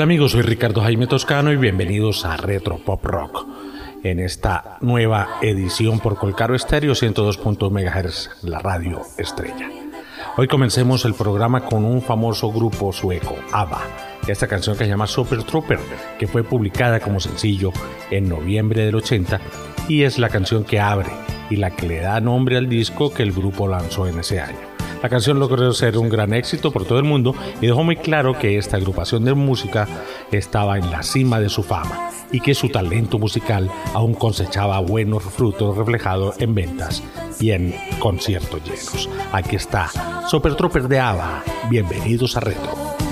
Hola amigos, soy Ricardo Jaime Toscano y bienvenidos a Retro Pop Rock. En esta nueva edición por Colcaro Estéreo 102.1 MHz, la radio estrella. Hoy comencemos el programa con un famoso grupo sueco, ABBA. Esta canción que se llama Super Trooper, que fue publicada como sencillo en noviembre del 80 y es la canción que abre y la que le da nombre al disco que el grupo lanzó en ese año. La canción logró ser un gran éxito por todo el mundo y dejó muy claro que esta agrupación de música estaba en la cima de su fama y que su talento musical aún cosechaba buenos frutos reflejados en ventas y en conciertos llenos. Aquí está Super Trooper de ABBA. Bienvenidos a Retro.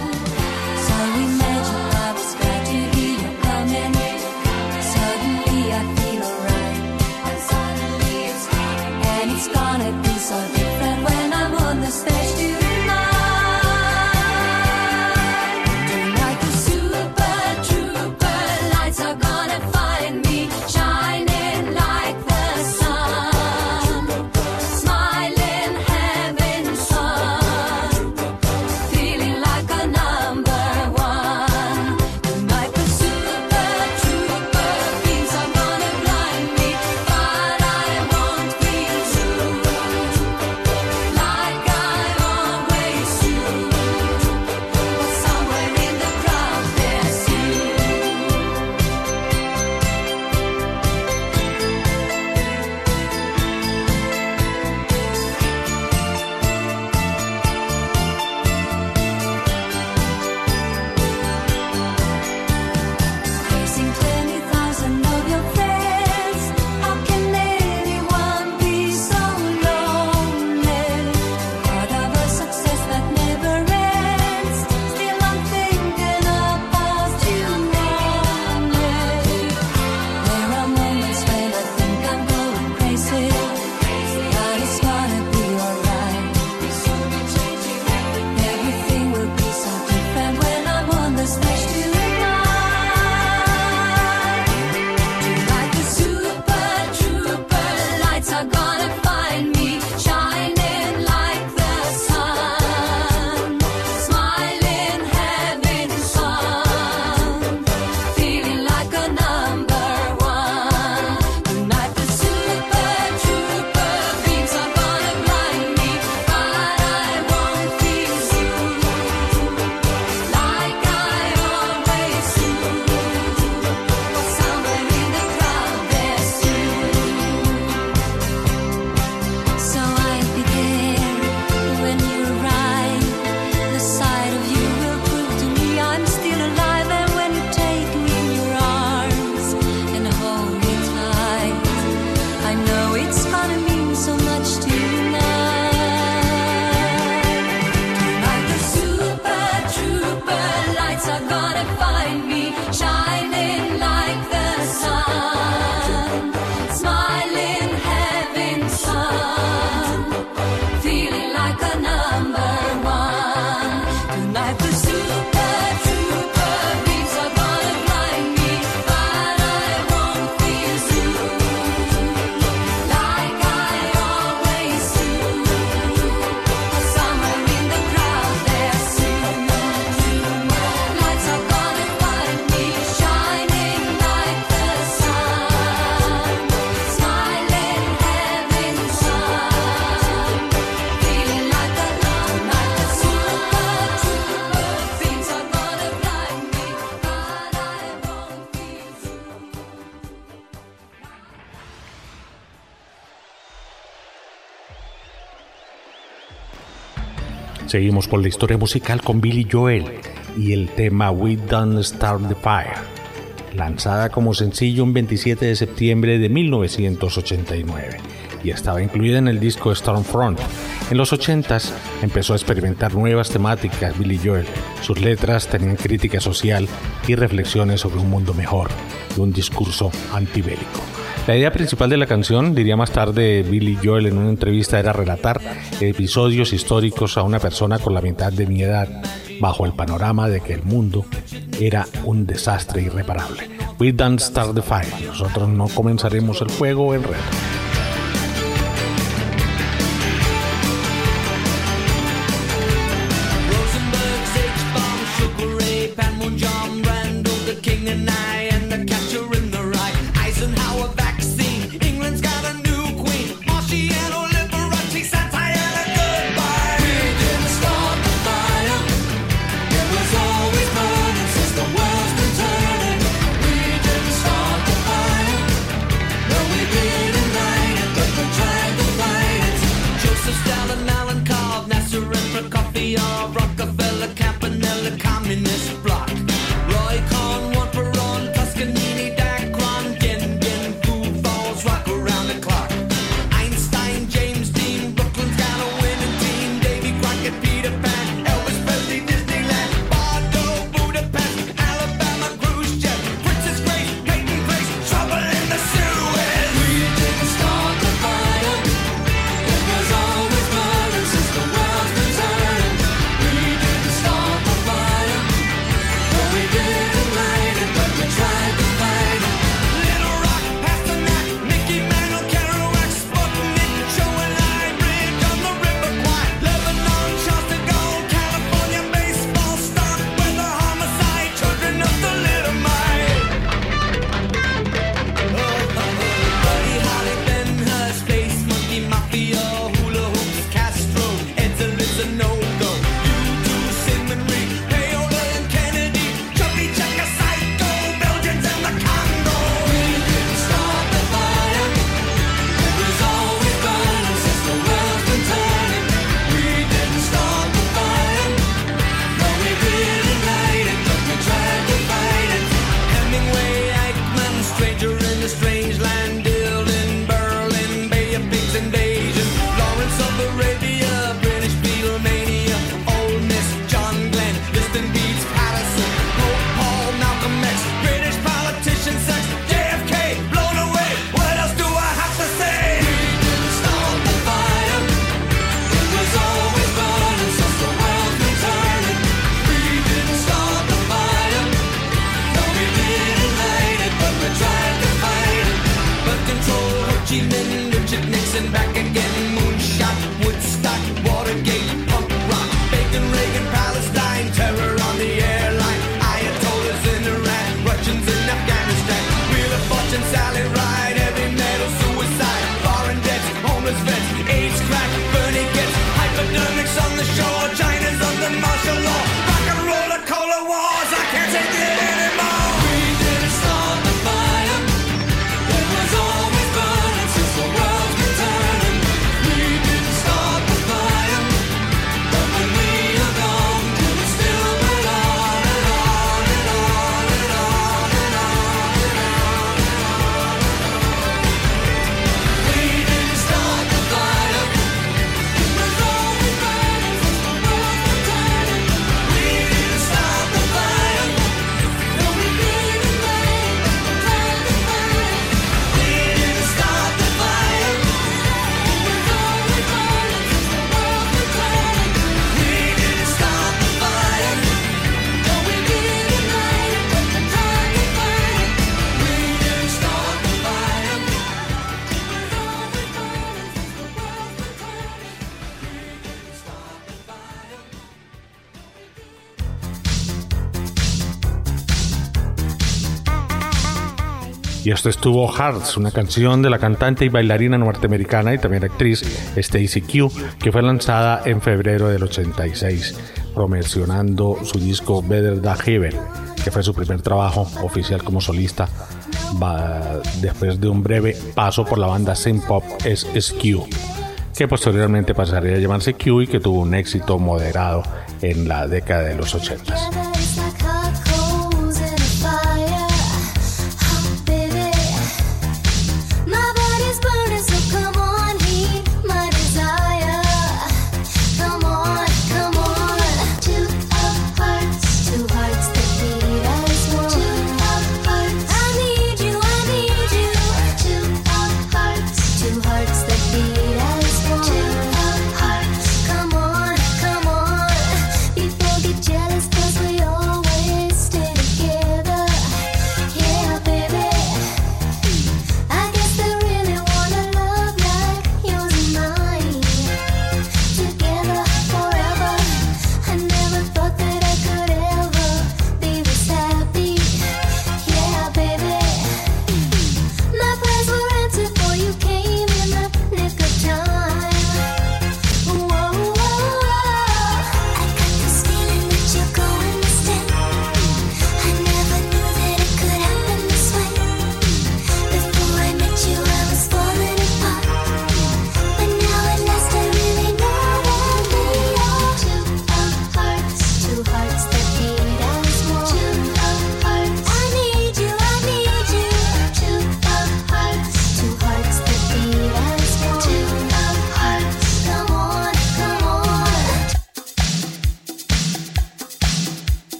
Seguimos con la historia musical con Billy Joel y el tema We Don't Start the Fire, lanzada como sencillo un 27 de septiembre de 1989 y estaba incluida en el disco Stormfront. En los 80s empezó a experimentar nuevas temáticas Billy Joel. Sus letras tenían crítica social y reflexiones sobre un mundo mejor y un discurso antibélico. La idea principal de la canción, diría más tarde Billy Joel en una entrevista, era relatar episodios históricos a una persona con la mitad de mi edad, bajo el panorama de que el mundo era un desastre irreparable. We don't start the fire. Nosotros no comenzaremos el fuego en red. Y esto estuvo Hearts, una canción de la cantante y bailarina norteamericana y también actriz Stacy Q, que fue lanzada en febrero del 86, promocionando su disco Better Than Heaven, que fue su primer trabajo oficial como solista, después de un breve paso por la banda Synth Pop SQ, que posteriormente pasaría a llamarse Q y que tuvo un éxito moderado en la década de los 80.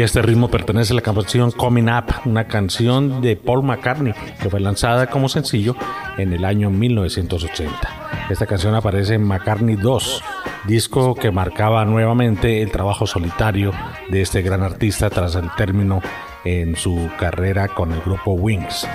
Y este ritmo pertenece a la canción Coming Up, una canción de Paul McCartney que fue lanzada como sencillo en el año 1980. Esta canción aparece en McCartney 2, disco que marcaba nuevamente el trabajo solitario de este gran artista tras el término en su carrera con el grupo Wings.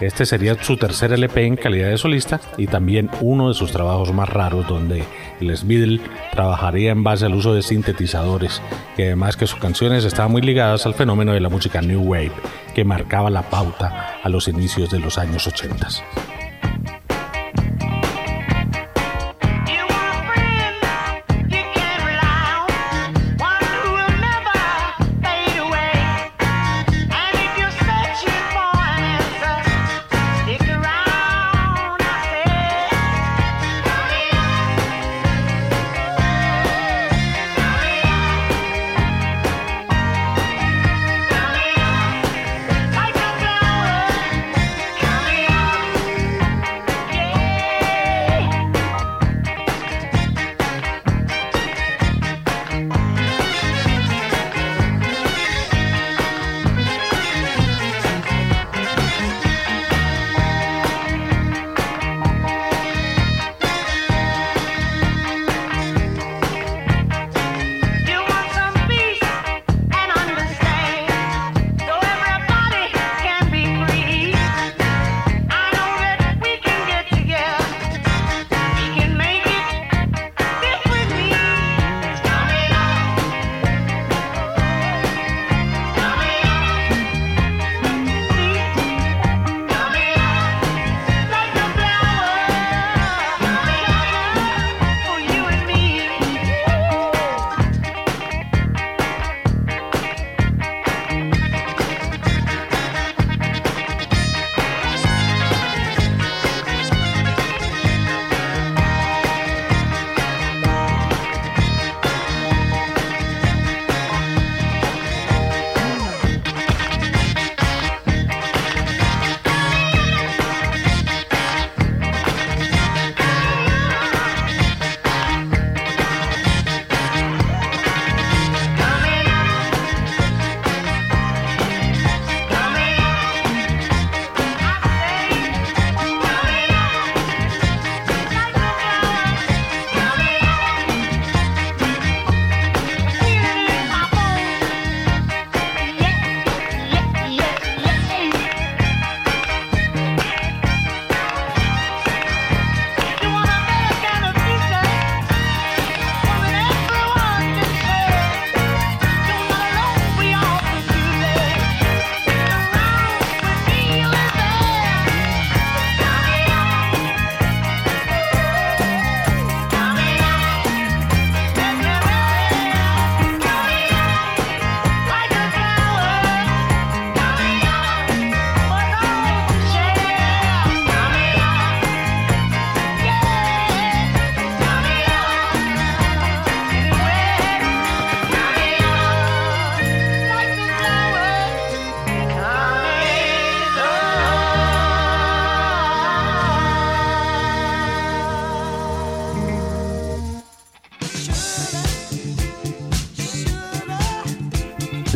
Este sería su tercer LP en calidad de solista y también uno de sus trabajos más raros donde el Beatle trabajaría en base al uso de sintetizadores, que además que sus canciones estaban muy ligadas al fenómeno de la música New Wave, que marcaba la pauta a los inicios de los años 80.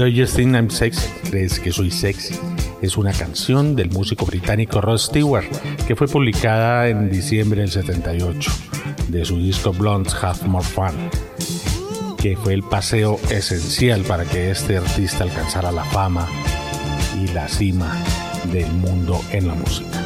Do You I'm Sexy? ¿Crees que soy sexy? Es una canción del músico británico Rod Stewart que fue publicada en diciembre del 78 de su disco Blondes Have More Fun, que fue el paseo esencial para que este artista alcanzara la fama y la cima del mundo en la música.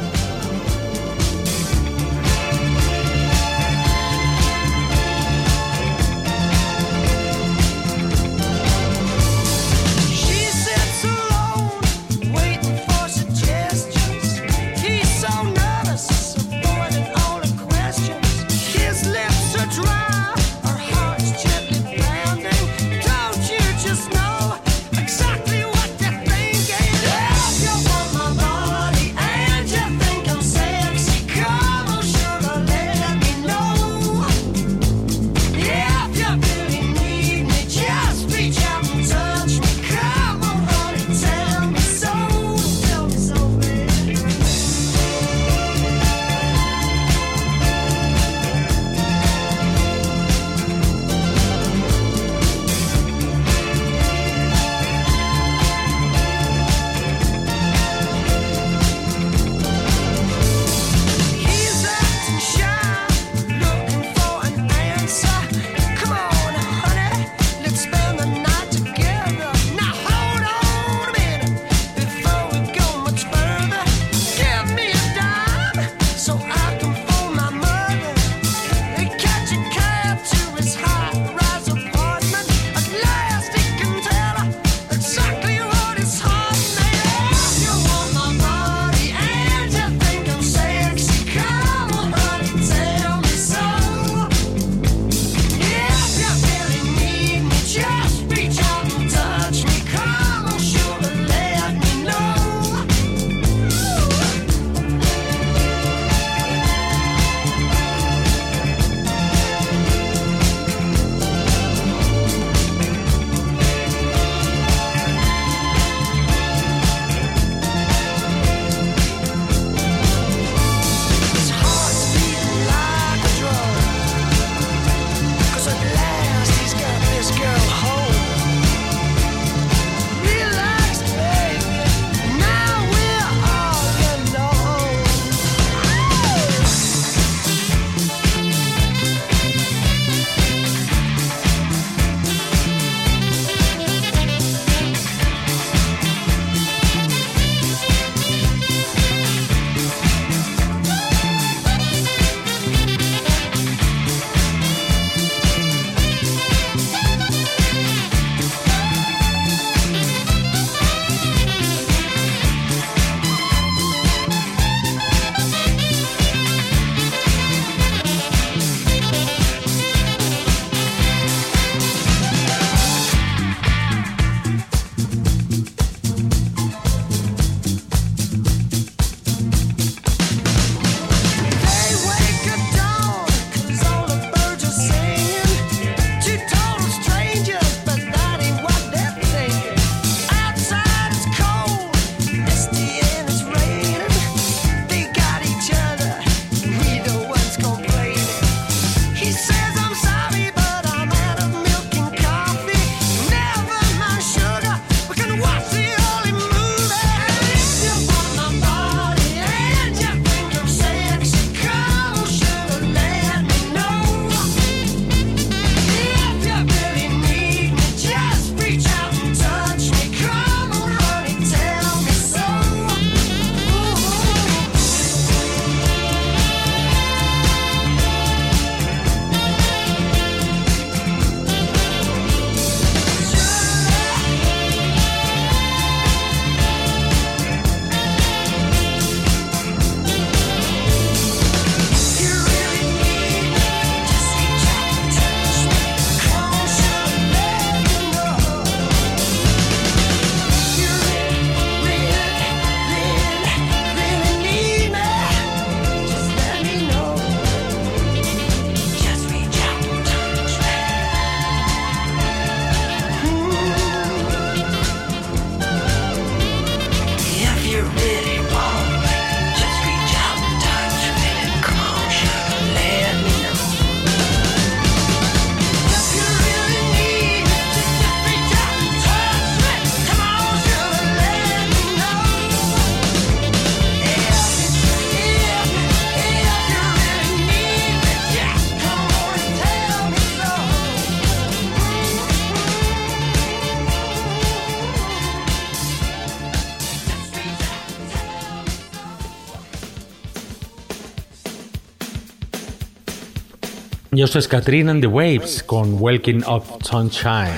Y esto es Katrina and the Waves con Waking Up Sunshine,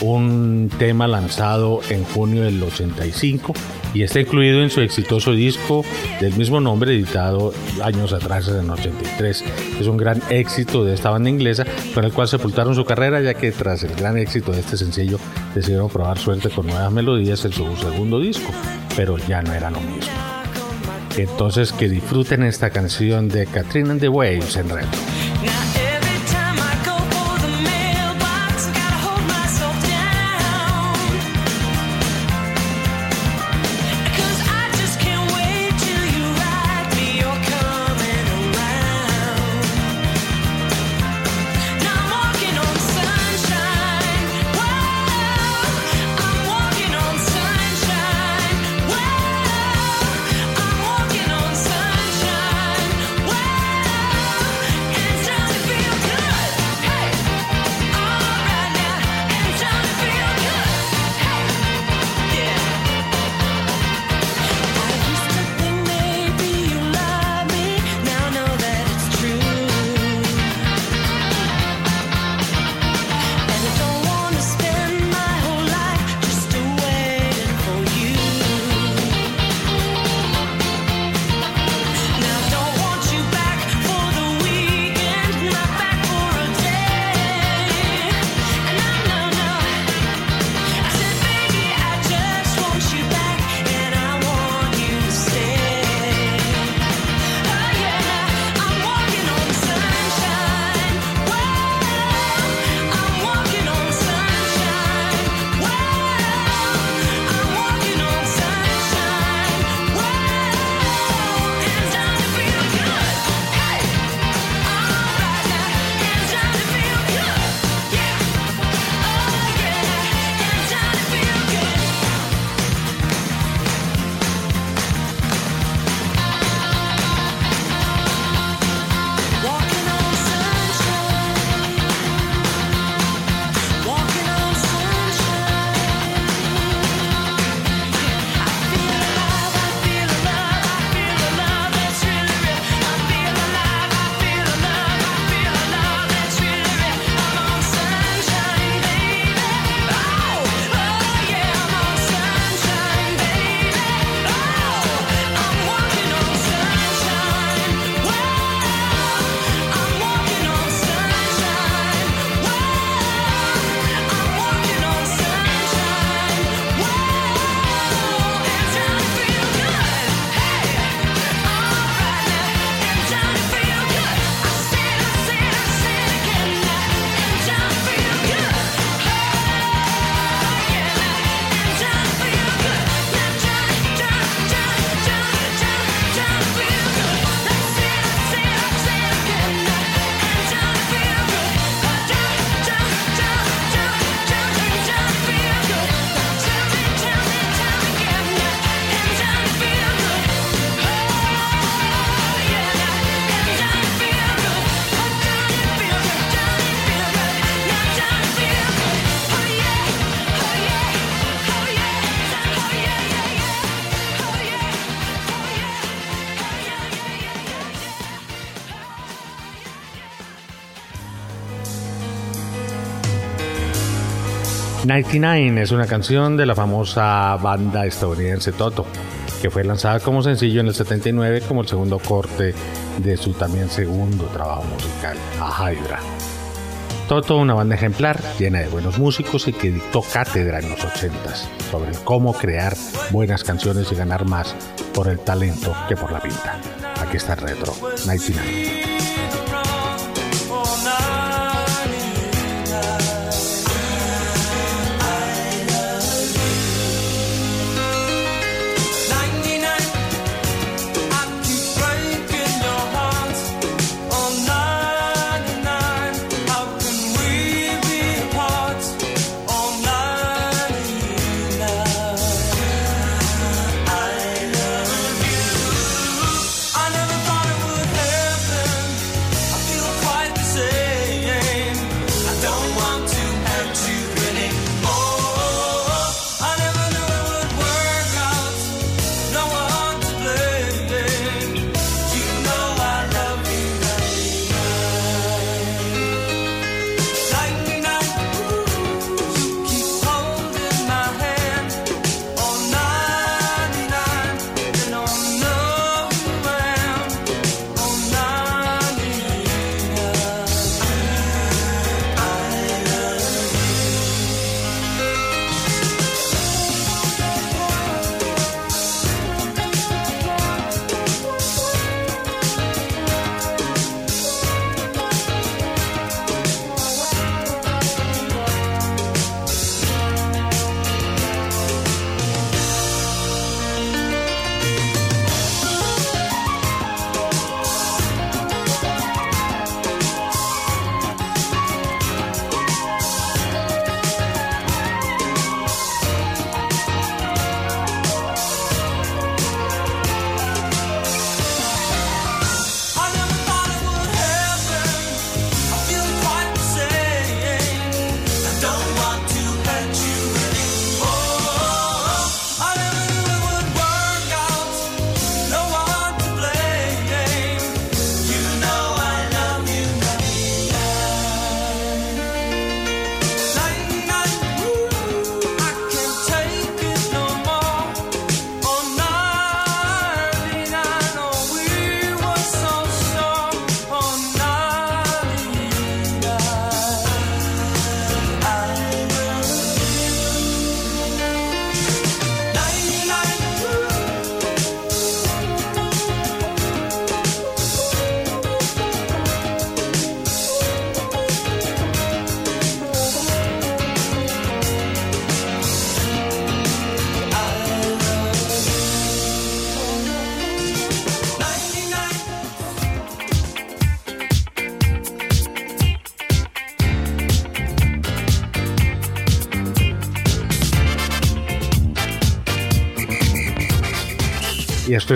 un tema lanzado en junio del 85 y está incluido en su exitoso disco del mismo nombre editado años atrás en 83. Es un gran éxito de esta banda inglesa con el cual sepultaron su carrera ya que tras el gran éxito de este sencillo decidieron probar suerte con nuevas melodías en su segundo disco, pero ya no era lo mismo. Entonces que disfruten esta canción de Katrina and the Waves en reto. 99 es una canción de la famosa banda estadounidense Toto, que fue lanzada como sencillo en el 79 como el segundo corte de su también segundo trabajo musical, A Hydra. Toto, una banda ejemplar, llena de buenos músicos y que dictó cátedra en los 80s sobre cómo crear buenas canciones y ganar más por el talento que por la pinta. Aquí está el Retro 99.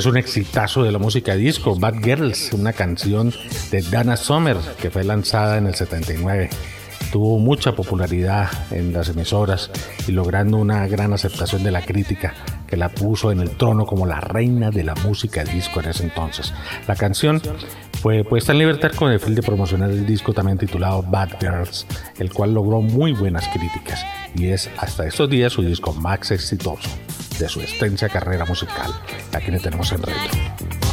Es un exitazo de la música disco, Bad Girls, una canción de Dana Summer que fue lanzada en el 79. Tuvo mucha popularidad en las emisoras y logrando una gran aceptación de la crítica que la puso en el trono como la reina de la música disco en ese entonces. La canción fue puesta en libertad con el fin de promocionar el disco también titulado Bad Girls, el cual logró muy buenas críticas y es hasta estos días su disco más exitoso de su extensa carrera musical. Aquí le tenemos en retro.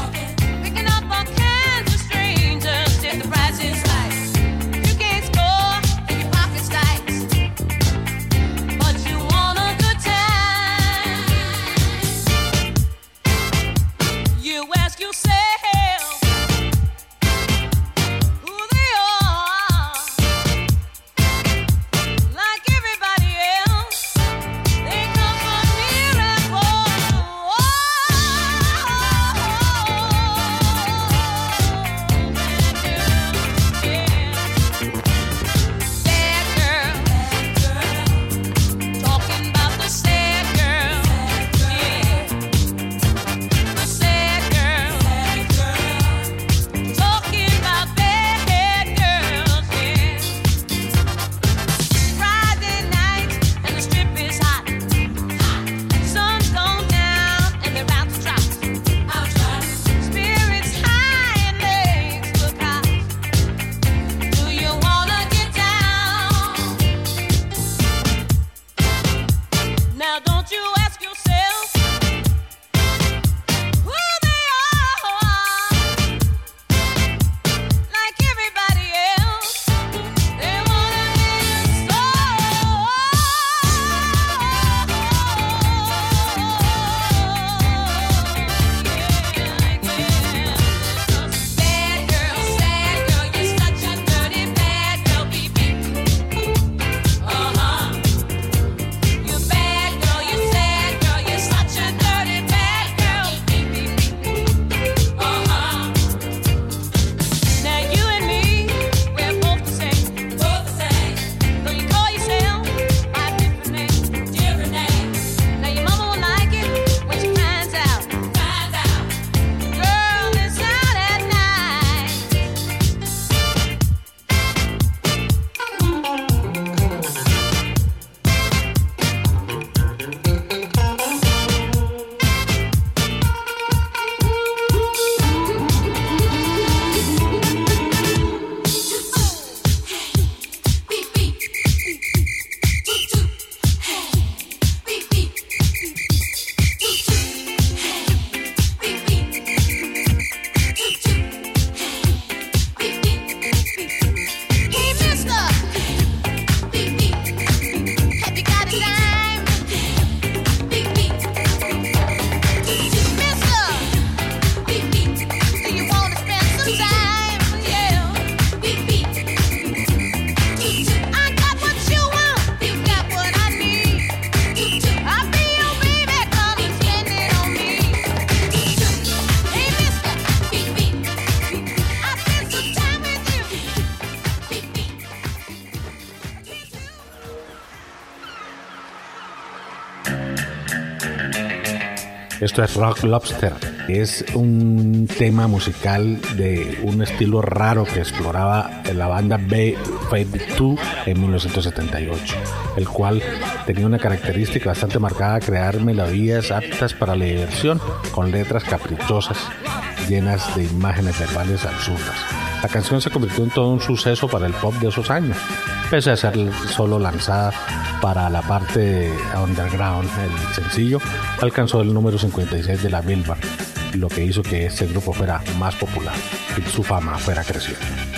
Es Rock Lobster. Es un tema musical de un estilo raro que exploraba la banda B 2 en 1978, el cual tenía una característica bastante marcada, crear melodías aptas para la diversión, con letras caprichosas, llenas de imágenes verbales absurdas. La canción se convirtió en todo un suceso para el pop de esos años, pese a ser solo lanzada para la parte underground. El sencillo alcanzó el número 56 de la Billboard, lo que hizo que este grupo fuera más popular y su fama fuera creciendo.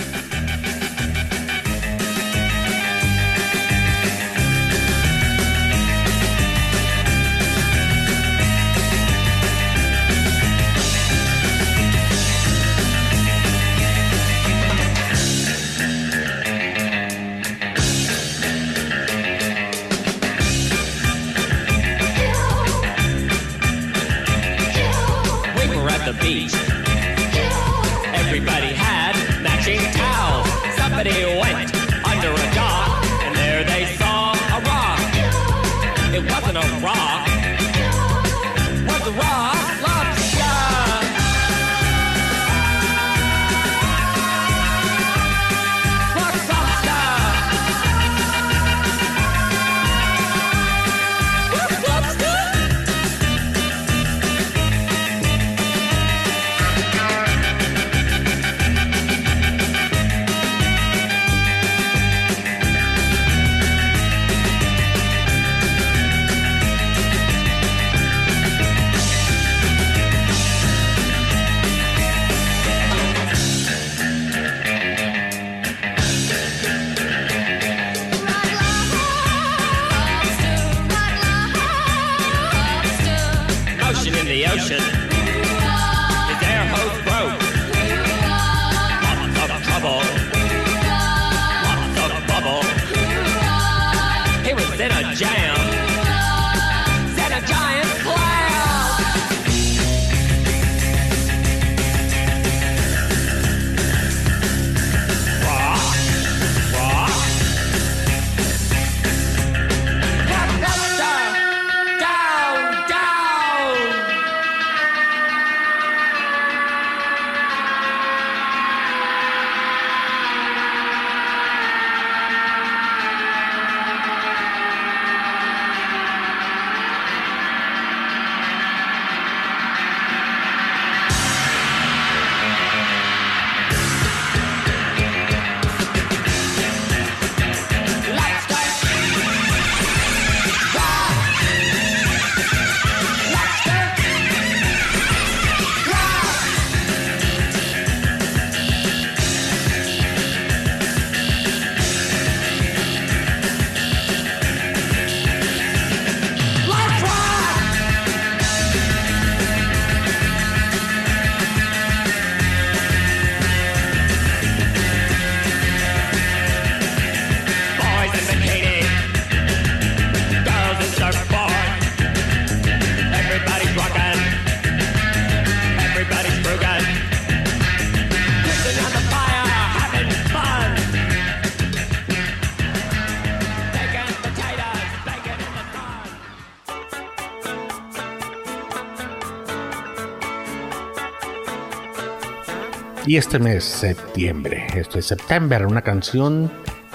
Y este mes, septiembre, esto es September, una canción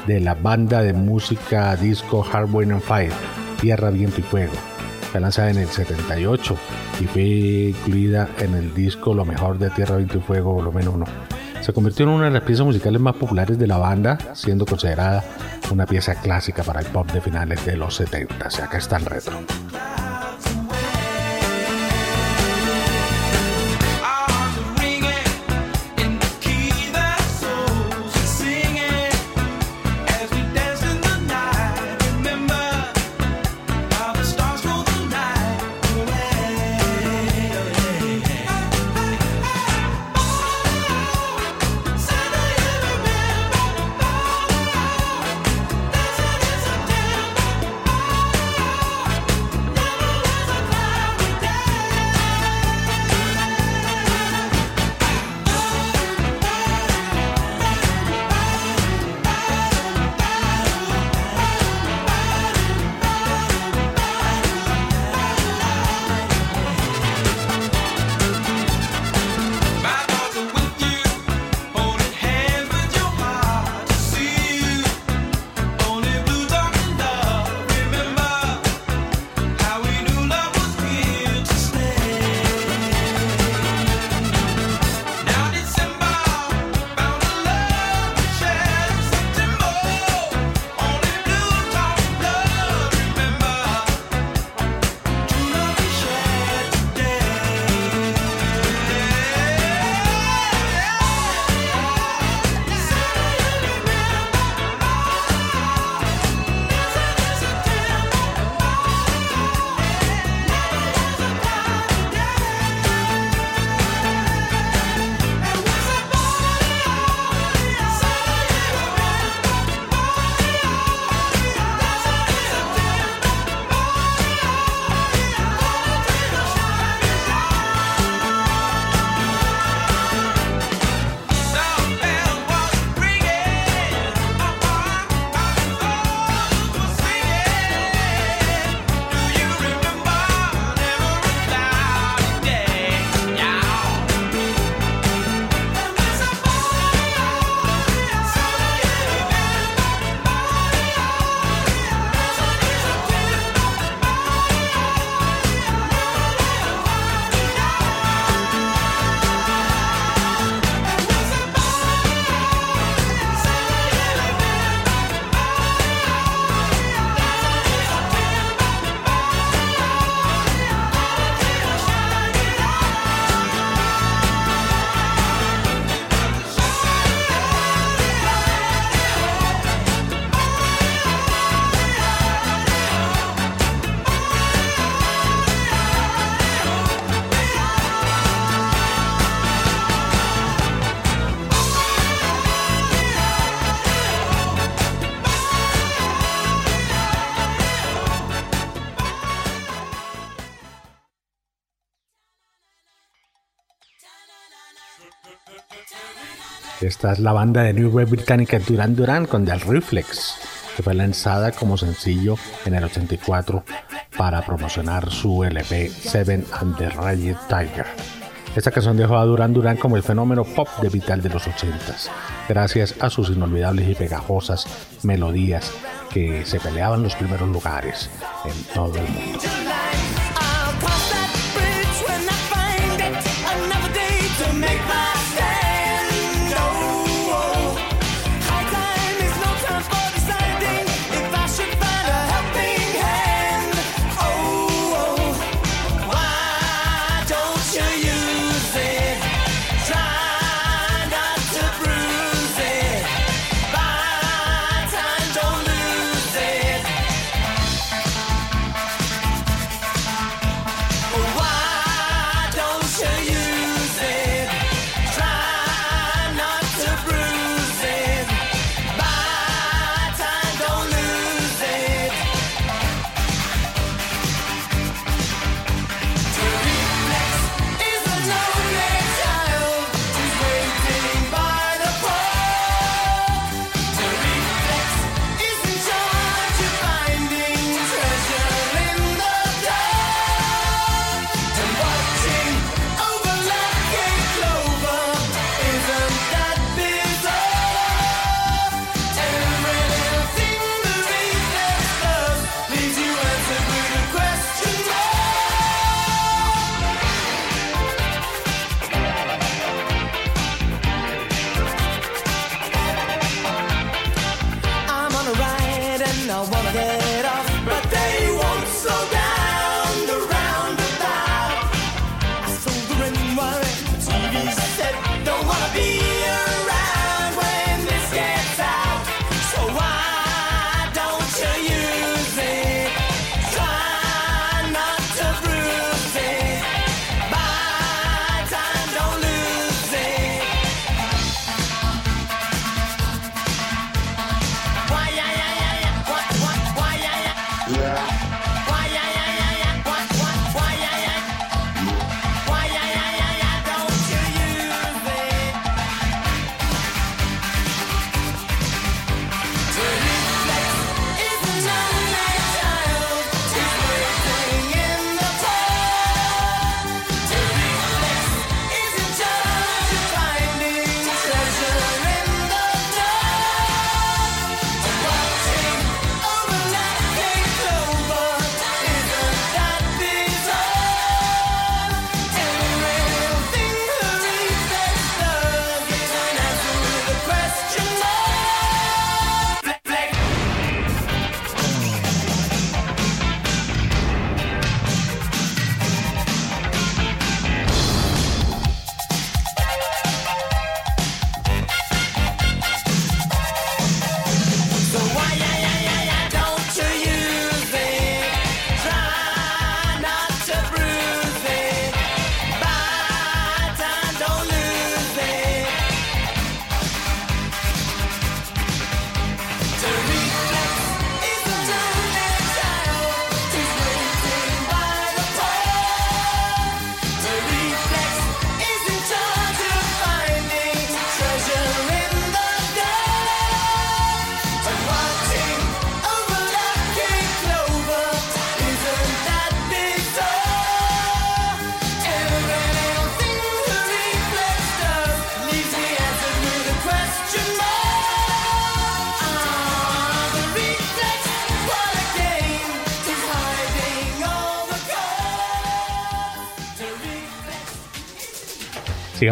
de la banda de música disco Hard Wind and Fire, Tierra, Viento y Fuego. Fue lanzada en el 78 y fue incluida en el disco Lo mejor de Tierra, Viento y Fuego, volumen 1. Se convirtió en una de las piezas musicales más populares de la banda, siendo considerada una pieza clásica para el pop de finales de los 70. O sea, acá está el retro. esta es la banda de New Wave británica Duran Duran con The Reflex, que fue lanzada como sencillo en el 84 para promocionar su LP Seven and the Raging Tiger. Esta canción dejó a Duran Duran como el fenómeno pop de vital de los 80s, gracias a sus inolvidables y pegajosas melodías que se peleaban los primeros lugares en todo el mundo.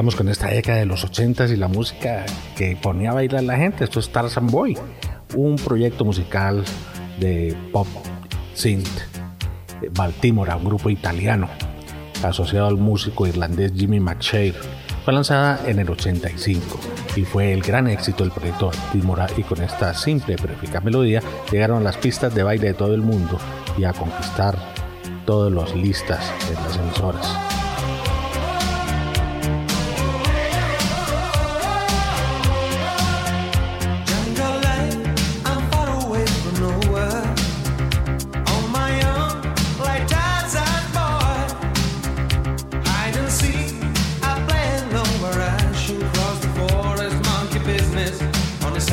digamos, con esta década de los 80s y la música que ponía a bailar la gente. Esto es Tarzan Boy, un proyecto musical de pop synth Baltimora, un grupo italiano asociado al músico irlandés Jimmy McShare. Fue lanzada en el 85 y fue el gran éxito del proyecto Baltimora y con esta simple pero eficaz melodía llegaron a las pistas de baile de todo el mundo y a conquistar todos los listas de las emisoras.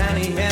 Danny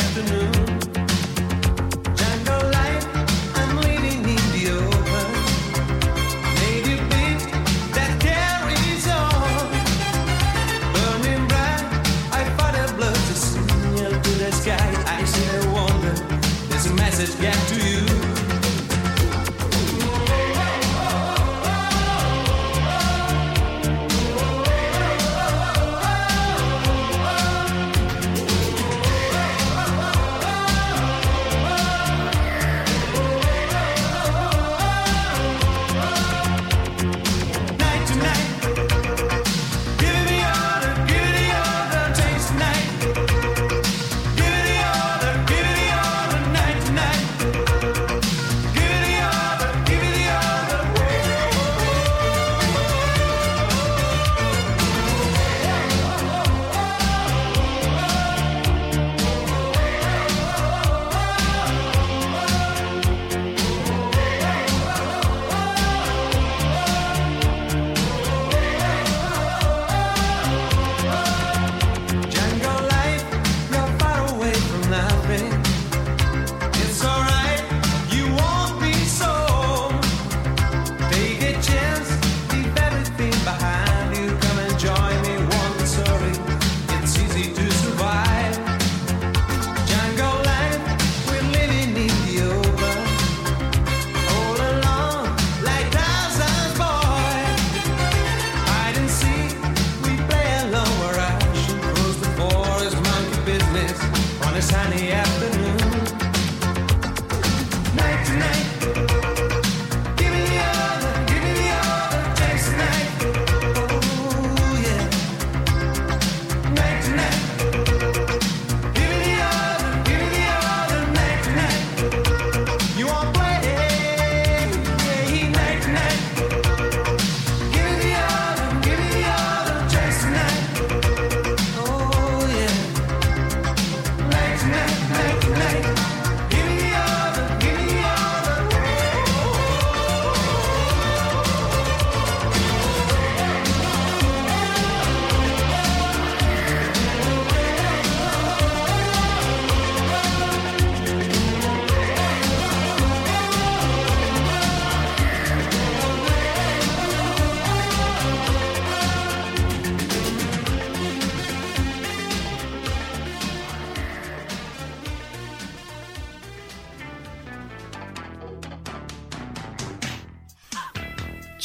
sunny afternoon.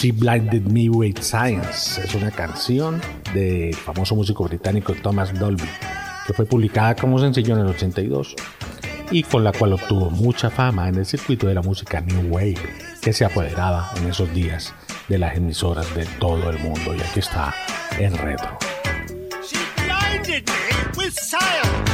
She Blinded Me with Science. Es una canción del famoso músico británico Thomas Dolby, que fue publicada como sencillo en el 82 y con la cual obtuvo mucha fama en el circuito de la música New Wave, que se apoderaba en esos días de las emisoras de todo el mundo. Y aquí está en retro. She blinded me with science.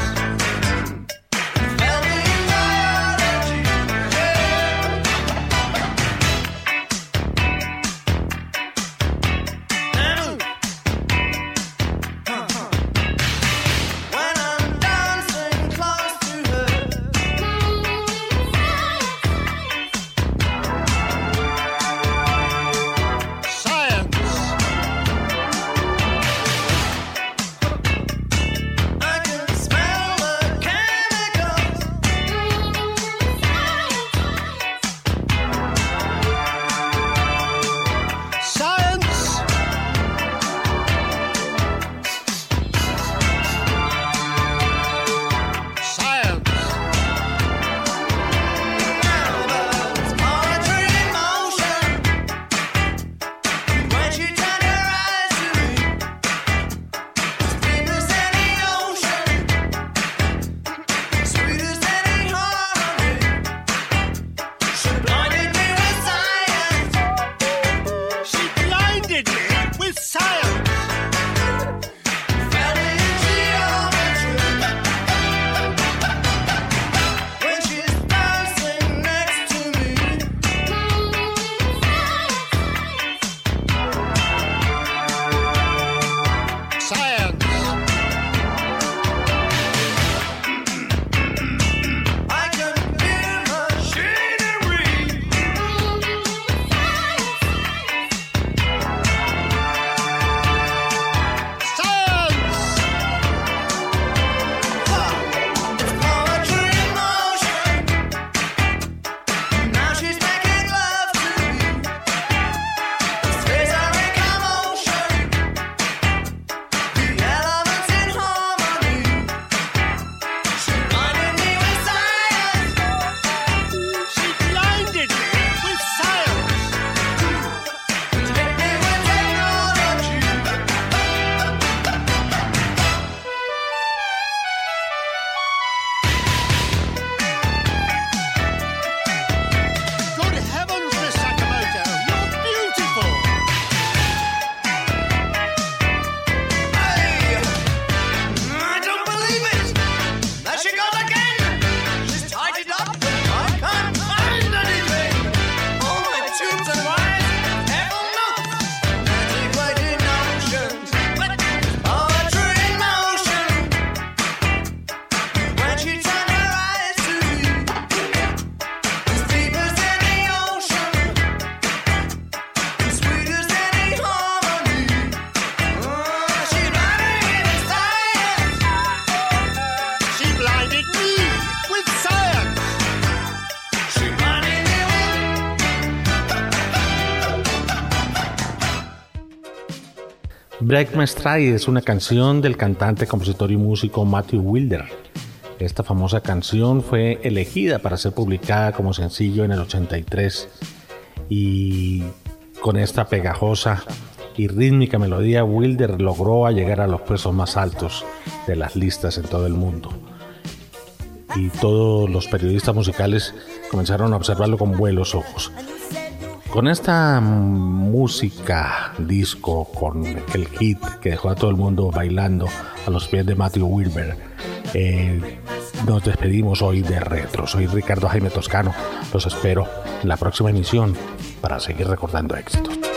Break My Stride es una canción del cantante, compositor y músico Matthew Wilder. Esta famosa canción fue elegida para ser publicada como sencillo en el 83 y con esta pegajosa y rítmica melodía Wilder logró llegar a los puestos más altos de las listas en todo el mundo. Y todos los periodistas musicales comenzaron a observarlo con buenos ojos. Con esta música disco, con el hit que dejó a todo el mundo bailando a los pies de Matthew Wilber, eh, nos despedimos hoy de Retro. Soy Ricardo Jaime Toscano. Los espero en la próxima emisión para seguir recordando éxitos.